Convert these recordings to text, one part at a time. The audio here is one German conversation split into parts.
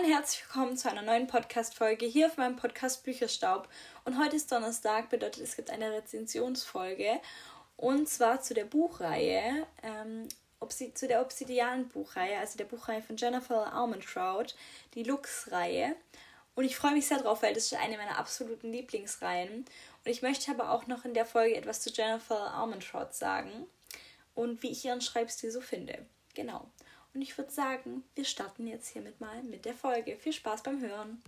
Hallo und herzlich willkommen zu einer neuen Podcast-Folge hier auf meinem Podcast Bücherstaub. Und heute ist Donnerstag, bedeutet es gibt eine Rezensionsfolge und zwar zu der Buchreihe, ähm, zu der Obsidian-Buchreihe, also der Buchreihe von Jennifer Armentrout, die Lux-Reihe. Und ich freue mich sehr drauf, weil das ist eine meiner absoluten Lieblingsreihen. Und ich möchte aber auch noch in der Folge etwas zu Jennifer Armentrout sagen und wie ich ihren Schreibstil so finde. Genau. Und ich würde sagen, wir starten jetzt hiermit mal mit der Folge. Viel Spaß beim Hören.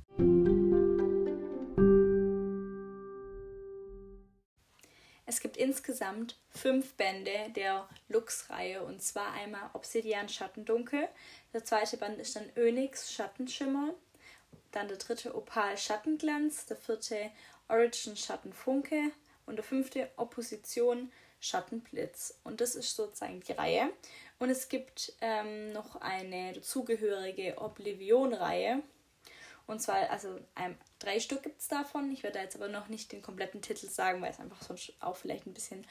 Es gibt insgesamt fünf Bände der Lux-Reihe und zwar einmal Obsidian Schattendunkel, der zweite Band ist dann Onyx Schattenschimmer, dann der dritte Opal Schattenglanz, der vierte Origin Schattenfunke und der fünfte Opposition Schattenblitz. Und das ist sozusagen die Reihe. Und es gibt ähm, noch eine dazugehörige Oblivion-Reihe. Und zwar, also ein, drei Stück gibt es davon. Ich werde jetzt aber noch nicht den kompletten Titel sagen, weil es einfach sonst auch vielleicht ein bisschen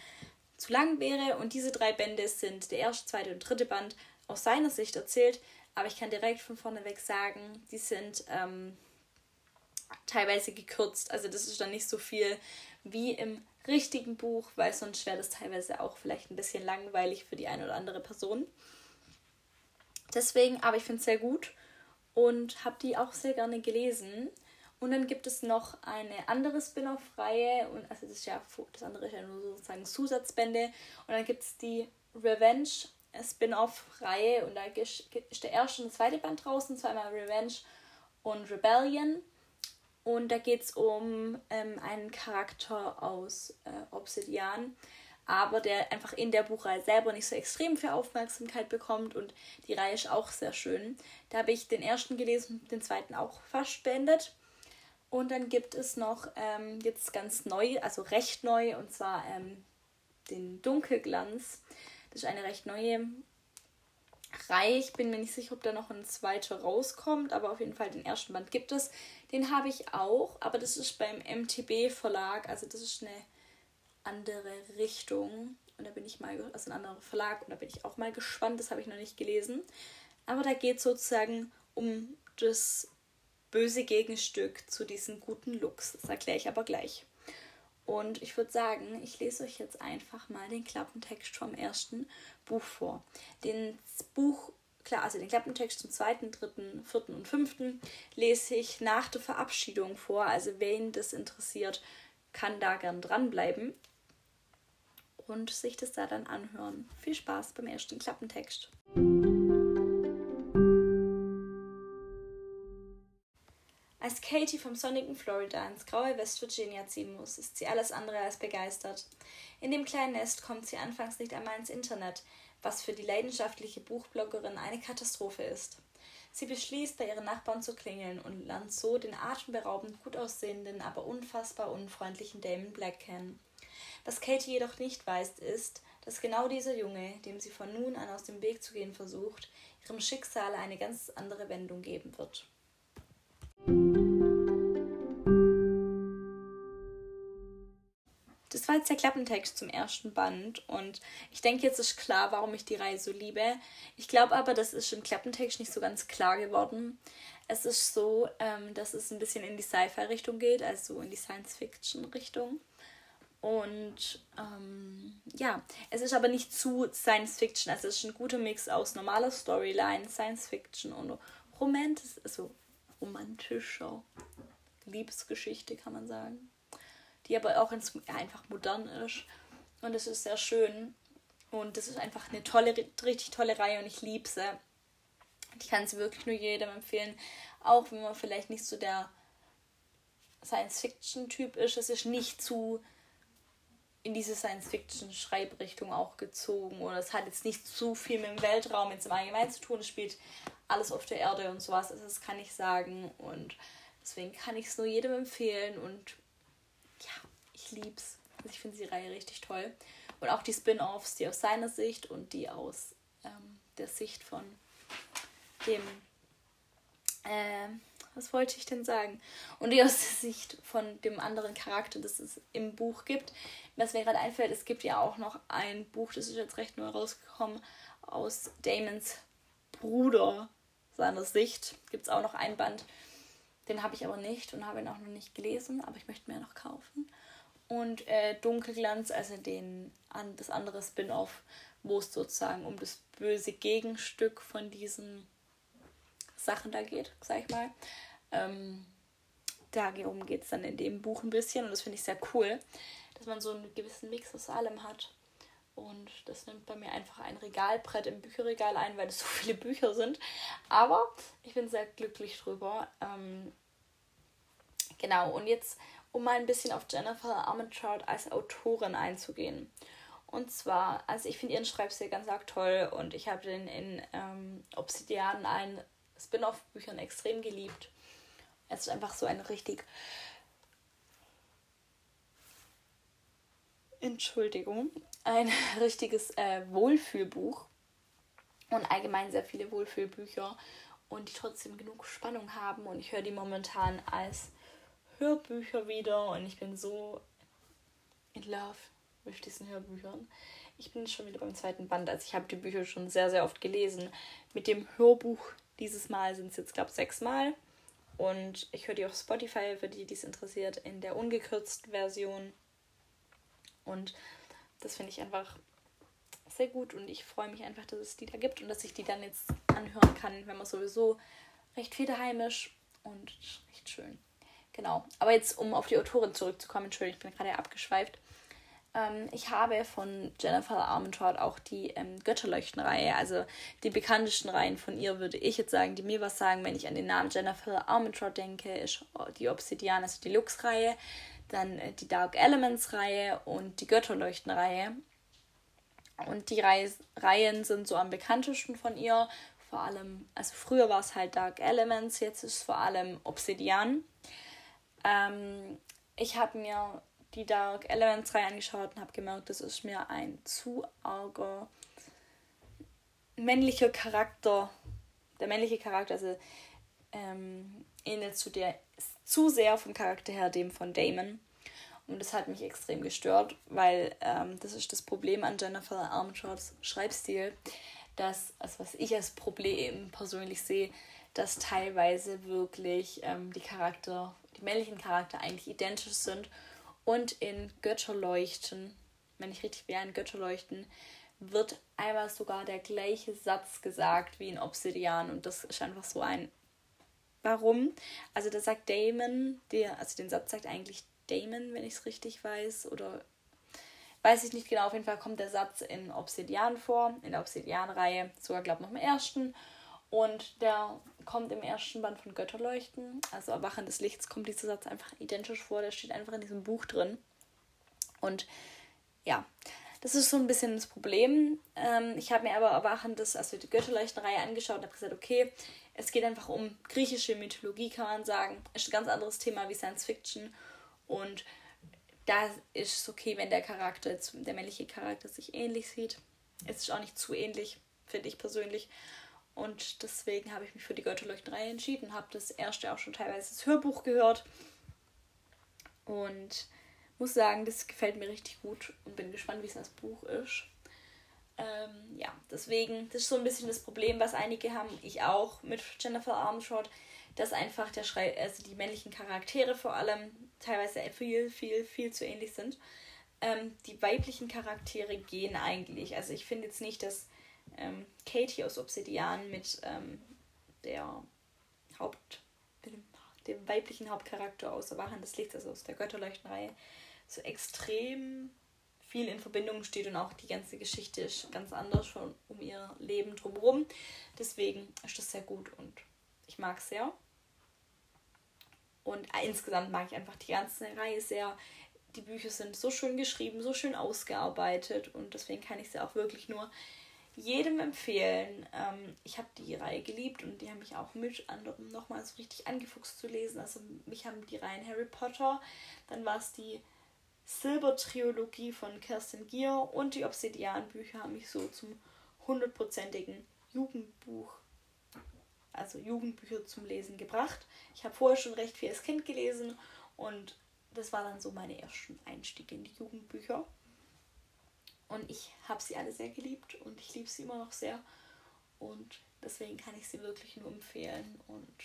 zu lang wäre. Und diese drei Bände sind der erste, zweite und dritte Band aus seiner Sicht erzählt. Aber ich kann direkt von vorne weg sagen, die sind ähm, teilweise gekürzt. Also das ist dann nicht so viel wie im richtigen Buch, weil sonst wäre das teilweise auch vielleicht ein bisschen langweilig für die eine oder andere Person. Deswegen, aber ich finde es sehr gut und habe die auch sehr gerne gelesen. Und dann gibt es noch eine andere Spin-off-Reihe und also das ist ja das andere ist ja nur sozusagen Zusatzbände und dann gibt es die Revenge Spin-off-Reihe und da ist der erste und zweite Band draußen, zweimal Revenge und Rebellion. Und da geht es um ähm, einen Charakter aus äh, Obsidian, aber der einfach in der Buchreihe selber nicht so extrem viel Aufmerksamkeit bekommt. Und die Reihe ist auch sehr schön. Da habe ich den ersten gelesen, den zweiten auch fast beendet. Und dann gibt es noch ähm, jetzt ganz neu, also recht neu, und zwar ähm, den Dunkelglanz. Das ist eine recht neue Reihe. Ich bin mir nicht sicher, ob da noch ein zweiter rauskommt, aber auf jeden Fall den ersten Band gibt es. Den habe ich auch, aber das ist beim MTB Verlag, also das ist eine andere Richtung. Und da bin ich mal, also ein anderer Verlag, und da bin ich auch mal gespannt, das habe ich noch nicht gelesen. Aber da geht es sozusagen um das böse Gegenstück zu diesem guten Lux. Das erkläre ich aber gleich. Und ich würde sagen, ich lese euch jetzt einfach mal den Klappentext vom ersten Buch vor. Den Buch, klar, also den Klappentext zum zweiten, dritten, vierten und fünften lese ich nach der Verabschiedung vor. Also wen das interessiert, kann da gern dranbleiben und sich das da dann anhören. Viel Spaß beim ersten Klappentext. Katie vom sonnigen Florida ins graue West Virginia ziehen muss, ist sie alles andere als begeistert. In dem kleinen Nest kommt sie anfangs nicht einmal ins Internet, was für die leidenschaftliche Buchbloggerin eine Katastrophe ist. Sie beschließt, bei ihren Nachbarn zu klingeln und lernt so den atemberaubend gut aussehenden, aber unfassbar unfreundlichen Damon Black kennen. Was Katie jedoch nicht weiß, ist, dass genau dieser Junge, dem sie von nun an aus dem Weg zu gehen versucht, ihrem Schicksal eine ganz andere Wendung geben wird. Das war jetzt der Klappentext zum ersten Band und ich denke, jetzt ist klar, warum ich die Reihe so liebe. Ich glaube aber, das ist im Klappentext nicht so ganz klar geworden. Es ist so, ähm, dass es ein bisschen in die Sci-Fi-Richtung geht, also in die Science-Fiction-Richtung. Und ähm, ja, es ist aber nicht zu Science Fiction. Also es ist ein guter Mix aus normaler Storyline, Science Fiction und Romantisch, also romantischer Liebesgeschichte, kann man sagen. Die aber auch ins, ja, einfach modern ist. Und es ist sehr schön. Und das ist einfach eine tolle, richtig tolle Reihe und ich liebe sie. Ich kann sie wirklich nur jedem empfehlen. Auch wenn man vielleicht nicht so der Science-Fiction-Typ ist. Es ist nicht zu in diese Science-Fiction-Schreibrichtung auch gezogen. Oder es hat jetzt nicht zu viel mit dem Weltraum jetzt im Allgemeinen zu tun. Es spielt alles auf der Erde und sowas. Also das kann ich sagen. Und deswegen kann ich es nur jedem empfehlen. Und ich. Also ich finde die Reihe richtig toll. Und auch die Spin-offs, die aus seiner Sicht und die aus ähm, der Sicht von dem äh, was wollte ich denn sagen? Und die aus der Sicht von dem anderen Charakter, das es im Buch gibt. Was mir gerade einfällt, es gibt ja auch noch ein Buch, das ist jetzt recht neu rausgekommen, aus Damons Bruder. seiner Sicht. Gibt es auch noch ein Band. Den habe ich aber nicht und habe ihn auch noch nicht gelesen, aber ich möchte mir noch kaufen. Und äh, Dunkelglanz, also den, an, das andere Spin-off, wo es sozusagen um das böse Gegenstück von diesen Sachen da geht, sag ich mal. Ähm, darum geht es dann in dem Buch ein bisschen und das finde ich sehr cool, dass man so einen gewissen Mix aus allem hat. Und das nimmt bei mir einfach ein Regalbrett im Bücherregal ein, weil es so viele Bücher sind. Aber ich bin sehr glücklich drüber. Ähm, genau, und jetzt, um mal ein bisschen auf Jennifer Armentrout als Autorin einzugehen. Und zwar, also ich finde ihren Schreibstil ganz arg toll und ich habe den in ähm, Obsidian ein Spin-off-Büchern extrem geliebt. Es ist einfach so ein richtig. Entschuldigung, ein richtiges äh, Wohlfühlbuch und allgemein sehr viele Wohlfühlbücher und die trotzdem genug Spannung haben und ich höre die momentan als Hörbücher wieder und ich bin so in love mit diesen Hörbüchern. Ich bin schon wieder beim zweiten Band, also ich habe die Bücher schon sehr, sehr oft gelesen. Mit dem Hörbuch dieses Mal sind es jetzt, glaube ich, sechs Mal. Und ich höre die auf Spotify, für die, die es interessiert, in der ungekürzten Version. Und das finde ich einfach sehr gut und ich freue mich einfach, dass es die da gibt und dass ich die dann jetzt anhören kann, wenn man sowieso recht ist und recht schön. Genau. Aber jetzt, um auf die Autorin zurückzukommen, Entschuldigung, ich bin gerade abgeschweift. Ähm, ich habe von Jennifer Armentrout auch die ähm, Götterleuchten-Reihe, also die bekanntesten Reihen von ihr, würde ich jetzt sagen, die mir was sagen, wenn ich an den Namen Jennifer Armentrout denke, ist die Obsidian, also die Lux-Reihe, dann äh, die Dark Elements-Reihe und die Götterleuchten-Reihe. Und die Reihe, Reihen sind so am bekanntesten von ihr. Vor allem, also früher war es halt Dark Elements, jetzt ist es vor allem Obsidian. Ähm, ich habe mir die Dark Elements Reihe angeschaut und habe gemerkt, das ist mir ein zu arger männlicher Charakter. Der männliche Charakter, also ähm, ähnelt zu der zu sehr vom Charakter her dem von Damon. Und das hat mich extrem gestört, weil ähm, das ist das Problem an Jennifer Armstrongs Schreibstil, dass, also was ich als Problem persönlich sehe, dass teilweise wirklich ähm, die Charakter, die männlichen Charakter eigentlich identisch sind und in Götterleuchten, wenn ich richtig wäre, in Götterleuchten, wird einmal sogar der gleiche Satz gesagt wie in Obsidian. Und das ist einfach so ein. Warum? Also da sagt Damon, der, also den Satz sagt eigentlich Damon, wenn ich es richtig weiß, oder weiß ich nicht genau. Auf jeden Fall kommt der Satz in Obsidian vor, in der Obsidian-Reihe, sogar glaube ich noch im ersten. Und der kommt im ersten Band von Götterleuchten, also Erwachen des Lichts, kommt dieser Satz einfach identisch vor. Der steht einfach in diesem Buch drin. Und ja, das ist so ein bisschen das Problem. Ähm, ich habe mir aber Erwachen des, also die Götterleuchtenreihe angeschaut und habe gesagt, okay, es geht einfach um griechische Mythologie, kann man sagen. Ist ein ganz anderes Thema wie Science Fiction. Und da ist es okay, wenn der Charakter, der männliche Charakter sich ähnlich sieht. Es ist auch nicht zu ähnlich, finde ich persönlich. Und deswegen habe ich mich für die Götterleuchtenreihe entschieden, habe das erste auch schon teilweise das Hörbuch gehört. Und muss sagen, das gefällt mir richtig gut und bin gespannt, wie es das Buch ist. Ähm, ja, deswegen, das ist so ein bisschen das Problem, was einige haben, ich auch mit Jennifer Armstrong, dass einfach der Schrei also die männlichen Charaktere vor allem teilweise viel, viel, viel zu ähnlich sind. Ähm, die weiblichen Charaktere gehen eigentlich. Also ich finde jetzt nicht, dass ähm, Katie aus Obsidian mit ähm, der Haupt, dem, dem, weiblichen Hauptcharakter aus Erwachen des Lichts, also aus der Götterleuchtenreihe, so extrem viel in Verbindung steht und auch die ganze Geschichte ist ganz anders schon um ihr Leben drumherum. Deswegen ist das sehr gut und ich mag es sehr. Und insgesamt mag ich einfach die ganze Reihe sehr. Die Bücher sind so schön geschrieben, so schön ausgearbeitet und deswegen kann ich sie auch wirklich nur jedem empfehlen. Ähm, ich habe die Reihe geliebt und die haben mich auch mit anderem nochmal so richtig angefuchst zu lesen. Also mich haben die Reihen Harry Potter, dann war es die Silber-Trilogie von Kerstin Gier und die Obsidian-Bücher haben mich so zum hundertprozentigen Jugendbuch, also Jugendbücher zum Lesen gebracht. Ich habe vorher schon recht viel als Kind gelesen und das war dann so meine ersten Einstiege in die Jugendbücher. Und ich habe sie alle sehr geliebt und ich liebe sie immer noch sehr. Und deswegen kann ich sie wirklich nur empfehlen und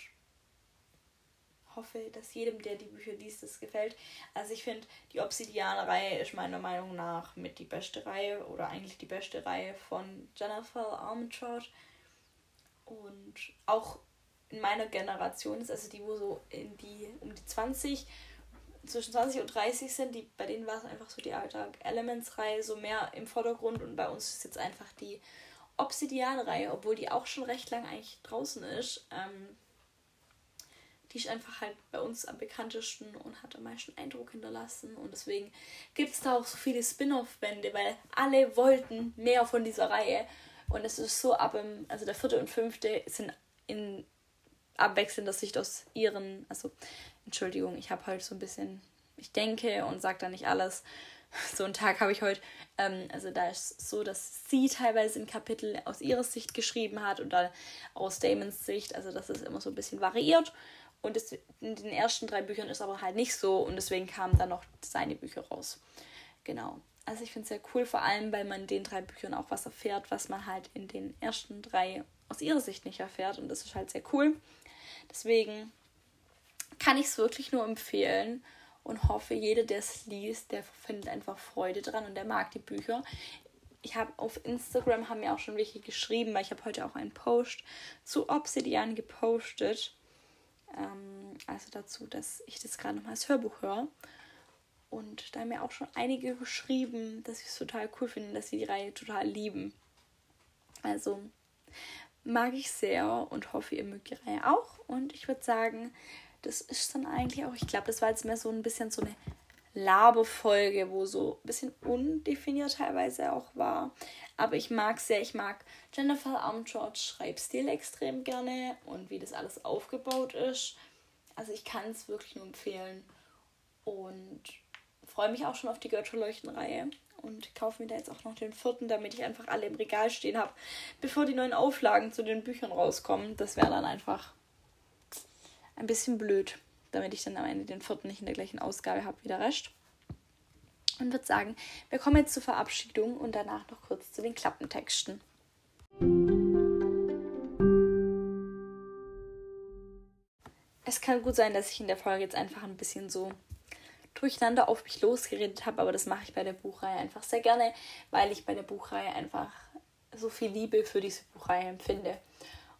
hoffe, dass jedem, der die Bücher liest, das gefällt. Also ich finde, die Obsidian-Reihe ist meiner Meinung nach mit die beste Reihe oder eigentlich die beste Reihe von Jennifer Armentrout. Und auch in meiner Generation ist, also die, wo so in die, um die 20, zwischen 20 und 30 sind, die, bei denen war es einfach so die Alltag Elements-Reihe so mehr im Vordergrund und bei uns ist jetzt einfach die Obsidian-Reihe, obwohl die auch schon recht lang eigentlich draußen ist. Ähm, die ist einfach halt bei uns am bekanntesten und hat am meisten Eindruck hinterlassen. Und deswegen gibt es da auch so viele Spin-off-Bände, weil alle wollten mehr von dieser Reihe. Und es ist so ab im, also der vierte und fünfte sind in abwechselnder Sicht aus ihren, also Entschuldigung, ich habe heute so ein bisschen, ich denke und sage da nicht alles. So einen Tag habe ich heute, ähm, also da ist so, dass sie teilweise ein Kapitel aus ihrer Sicht geschrieben hat dann aus Damons Sicht, also das ist immer so ein bisschen variiert. Und das, in den ersten drei Büchern ist aber halt nicht so und deswegen kamen dann noch seine Bücher raus. Genau. Also ich finde es sehr cool, vor allem, weil man in den drei Büchern auch was erfährt, was man halt in den ersten drei aus ihrer Sicht nicht erfährt. Und das ist halt sehr cool. Deswegen kann ich es wirklich nur empfehlen und hoffe, jeder, der es liest, der findet einfach Freude dran und der mag die Bücher. Ich habe auf Instagram haben mir auch schon welche geschrieben, weil ich habe heute auch einen Post zu Obsidian gepostet. Ähm, also dazu, dass ich das gerade nochmal als Hörbuch höre. Und da haben mir auch schon einige geschrieben, dass sie es total cool finden, dass sie die Reihe total lieben. Also mag ich sehr und hoffe, ihr mögt die Reihe auch. Und ich würde sagen, das ist dann eigentlich auch, ich glaube, das war jetzt mehr so ein bisschen so eine Laberfolge, wo so ein bisschen undefiniert teilweise auch war. Aber ich mag sehr, ich mag Jennifer Armtrott Schreibstil extrem gerne und wie das alles aufgebaut ist. Also ich kann es wirklich nur empfehlen und freue mich auch schon auf die Götterleuchten-Reihe und kaufe mir da jetzt auch noch den vierten, damit ich einfach alle im Regal stehen habe, bevor die neuen Auflagen zu den Büchern rauskommen. Das wäre dann einfach ein bisschen blöd damit ich dann am Ende den vierten nicht in der gleichen Ausgabe habe wie der Rest. Und würde sagen, wir kommen jetzt zur Verabschiedung und danach noch kurz zu den Klappentexten. Es kann gut sein, dass ich in der Folge jetzt einfach ein bisschen so durcheinander auf mich losgeredet habe, aber das mache ich bei der Buchreihe einfach sehr gerne, weil ich bei der Buchreihe einfach so viel Liebe für diese Buchreihe empfinde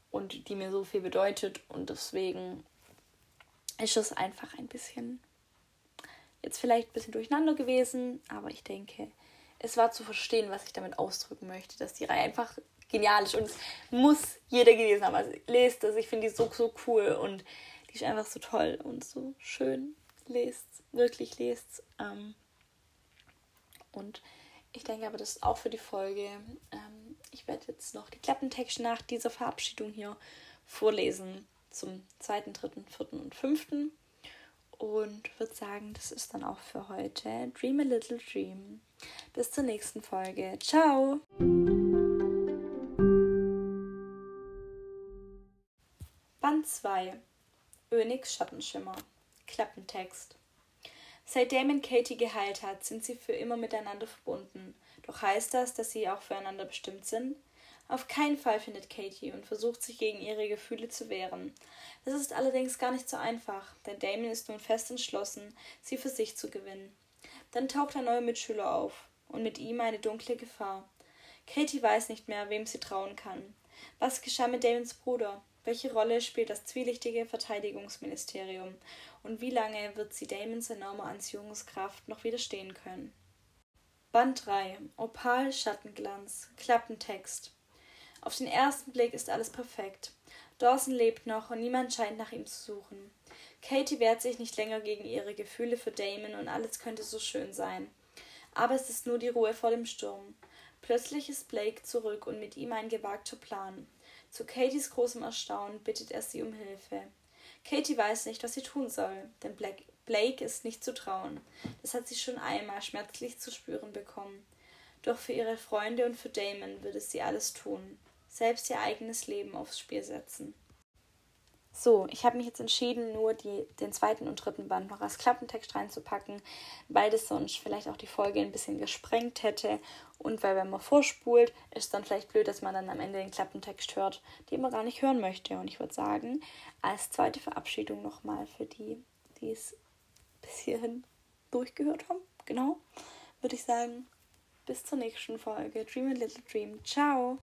und die mir so viel bedeutet und deswegen ist es einfach ein bisschen, jetzt vielleicht ein bisschen durcheinander gewesen, aber ich denke, es war zu verstehen, was ich damit ausdrücken möchte, dass die Reihe einfach genial ist und es muss jeder gelesen haben. Also lest das, ich finde die so, so cool und die ist einfach so toll und so schön. Lest, wirklich lest. Ähm, und ich denke aber, das ist auch für die Folge. Ähm, ich werde jetzt noch die Klappentext nach dieser Verabschiedung hier vorlesen zum zweiten, dritten, vierten und fünften. Und würde sagen, das ist dann auch für heute. Dream a little dream. Bis zur nächsten Folge. Ciao! Band 2 Önigs Schattenschimmer Klappentext Seit Damon Katie geheilt hat, sind sie für immer miteinander verbunden. Doch heißt das, dass sie auch füreinander bestimmt sind? Auf keinen Fall findet Katie und versucht sich gegen ihre Gefühle zu wehren. Das ist allerdings gar nicht so einfach, denn Damien ist nun fest entschlossen, sie für sich zu gewinnen. Dann taucht ein neuer Mitschüler auf und mit ihm eine dunkle Gefahr. Katie weiß nicht mehr, wem sie trauen kann. Was geschah mit Damiens Bruder? Welche Rolle spielt das zwielichtige Verteidigungsministerium? Und wie lange wird sie Damons enormer Anziehungskraft noch widerstehen können? Band 3 Opal Schattenglanz Klappentext auf den ersten Blick ist alles perfekt. Dawson lebt noch und niemand scheint nach ihm zu suchen. Katie wehrt sich nicht länger gegen ihre Gefühle für Damon und alles könnte so schön sein. Aber es ist nur die Ruhe vor dem Sturm. Plötzlich ist Blake zurück und mit ihm ein gewagter Plan. Zu Katies großem Erstaunen bittet er sie um Hilfe. Katie weiß nicht, was sie tun soll, denn Blake ist nicht zu trauen. Das hat sie schon einmal schmerzlich zu spüren bekommen. Doch für ihre Freunde und für Damon würde sie alles tun selbst ihr eigenes Leben aufs Spiel setzen. So, ich habe mich jetzt entschieden, nur die, den zweiten und dritten Band noch als Klappentext reinzupacken, weil das sonst vielleicht auch die Folge ein bisschen gesprengt hätte. Und weil, wenn man vorspult, ist dann vielleicht blöd, dass man dann am Ende den Klappentext hört, den man gar nicht hören möchte. Und ich würde sagen, als zweite Verabschiedung nochmal für die, die es bis hierhin durchgehört haben, genau, würde ich sagen, bis zur nächsten Folge. Dream a Little Dream. Ciao!